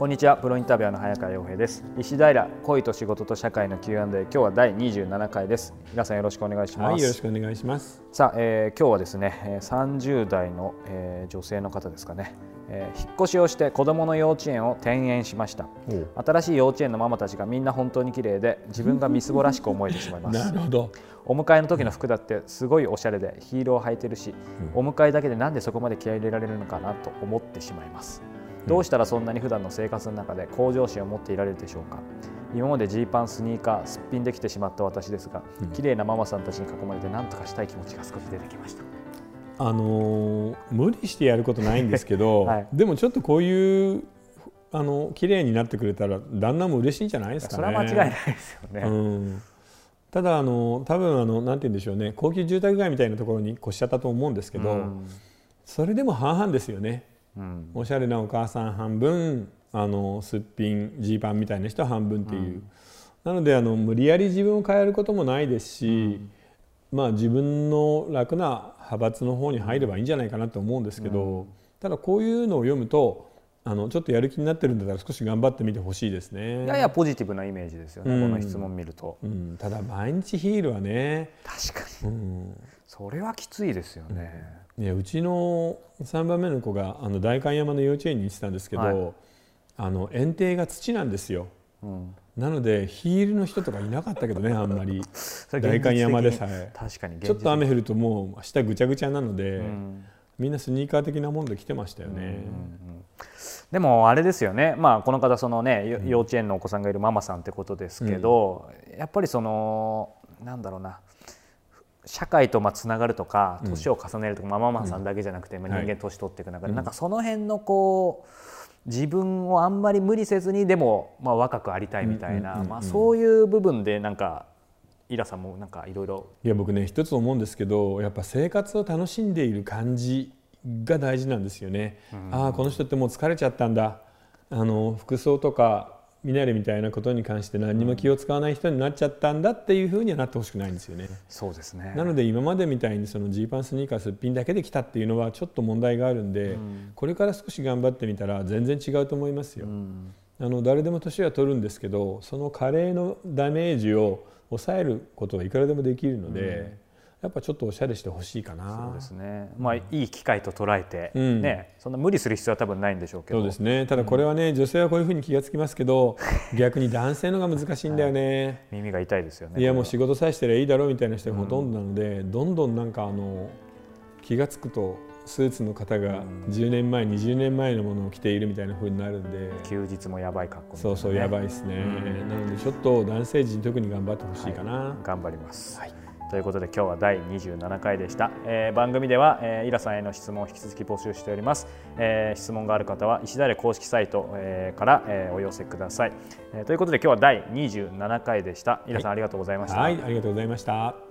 こんにちは。プロインタビュアーの早川洋平です。石平恋と仕事と社会の Q&A 今日は第27回です。皆さんよろしくお願いします、はい、よろしくお願いします。さあ、えー、今日はですね30代の、えー、女性の方ですかね、えー、引っ越しをして子供の幼稚園を転園しました。新しい幼稚園のママたちがみんな本当に綺麗で自分がみすぼらしく思えてしまいます。なるほど。お迎えの時の服だってすごいおしゃれでヒールを履いてるし、うん、お迎えだけでなんでそこまで気合い入れられるのかなと思ってしまいますどうしたらそんなに普段の生活の中で向上心を持っていられるでしょうか？今までジーパンスニーカーすっぴんできてしまった私ですが、うん、綺麗なママさんたちに囲まれて何とかしたい気持ちが少し出てきました。あのー、無理してやることないんですけど、はい、でもちょっとこういうあの綺麗になってくれたら旦那も嬉しいんじゃないですかね。それは間違いないですよね。うん。ただあの多分あのなんて言うんでしょうね。高級住宅街みたいなところに越しちゃったと思うんですけど、うん、それでも半々ですよね。うん、おしゃれなお母さん半分あのすっぴんジーパンみたいな人半分っていう、うん、なのであの無理やり自分を変えることもないですし、うん、まあ自分の楽な派閥の方に入ればいいんじゃないかなと思うんですけど、ただこういうのを読むとあのちょっとやる気になってるんだったら少し頑張ってみてほしいですね。ややポジティブなイメージですよね、うん、この質問見ると、うん、ただ毎日ヒールはね確かに、うん、それはきついですよね。ね、うちの3番目の子があの代官山の幼稚園に行ってたんですけど、はい、あの園庭が土なんですよ、うん、なのでヒールの人とかいなかったけどねあんまり。代官山でさえ。確かにちょっと雨降るともう下ぐちゃぐちゃなので、うん、みんなスニーカー的なもんで来てましたよね。うんうんうん。でもあれですよね、まあ、この方その、ね、幼稚園のお子さんがいるママさんってことですけど、うん、やっぱりそのなんだろうな社会とまあつながるとか年を重ねるとか、まあ、ママさんだけじゃなくて、まあ、人間年取っていく中で、なんかその辺のこう自分をあんまり無理せずにでもまあ若くありたいみたいな、まあ、そういう部分でなんかイラさんもなんかいろいろいや僕ね一つ思うんですけどやっぱ生活を楽しんでいる感じが大事なんですよね。うん、ああこの人ってもう疲れちゃったんだ。あの服装とかミナレみたいなことに関して何にも気を使わない人になっちゃったんだっていうふうにはなってほしくないんですよね。そうですねなので今までみたいにそのジーパンスニーカーすっぴんだけで来たっていうのはちょっと問題があるんで、うん、これから少し頑張ってみたら全然違うと思いますよ。うん、あの誰でも年は取るんですけどその加齢のダメージを抑えることはいくらでもできるので。うんやっぱちょっとおしゃれしてほしいかな。そうですね。まあいい機会と捉えて、うん、ねそんな無理する必要は多分ないんでしょうけど。そうですね。ただこれはね、うん、女性はこういうふうに気が付きますけど 逆に男性のが難しいんだよね、はい、耳が痛いですよね。いやもう仕事さえしてりゃいいだろうみたいな人がほとんどなので、うん、どんどんなんかあの気が付くとスーツの方が10年前、うん、20年前のものを着ているみたいなふうになるんで。休日もやばい格好、ね、そうそうやばいですね、なのでちょっと男性陣特に頑張ってほしいかな、はい、頑張ります、はいということで今日は第27回でした、えー、番組では、えー、イラさんへの質問を引き続き募集しております、えー、質問がある方は石田公式サイト、えー、から、えー、お寄せください、えー、ということで今日は第27回でした。イラさん、はい、ありがとうございました。はい。ありがとうございました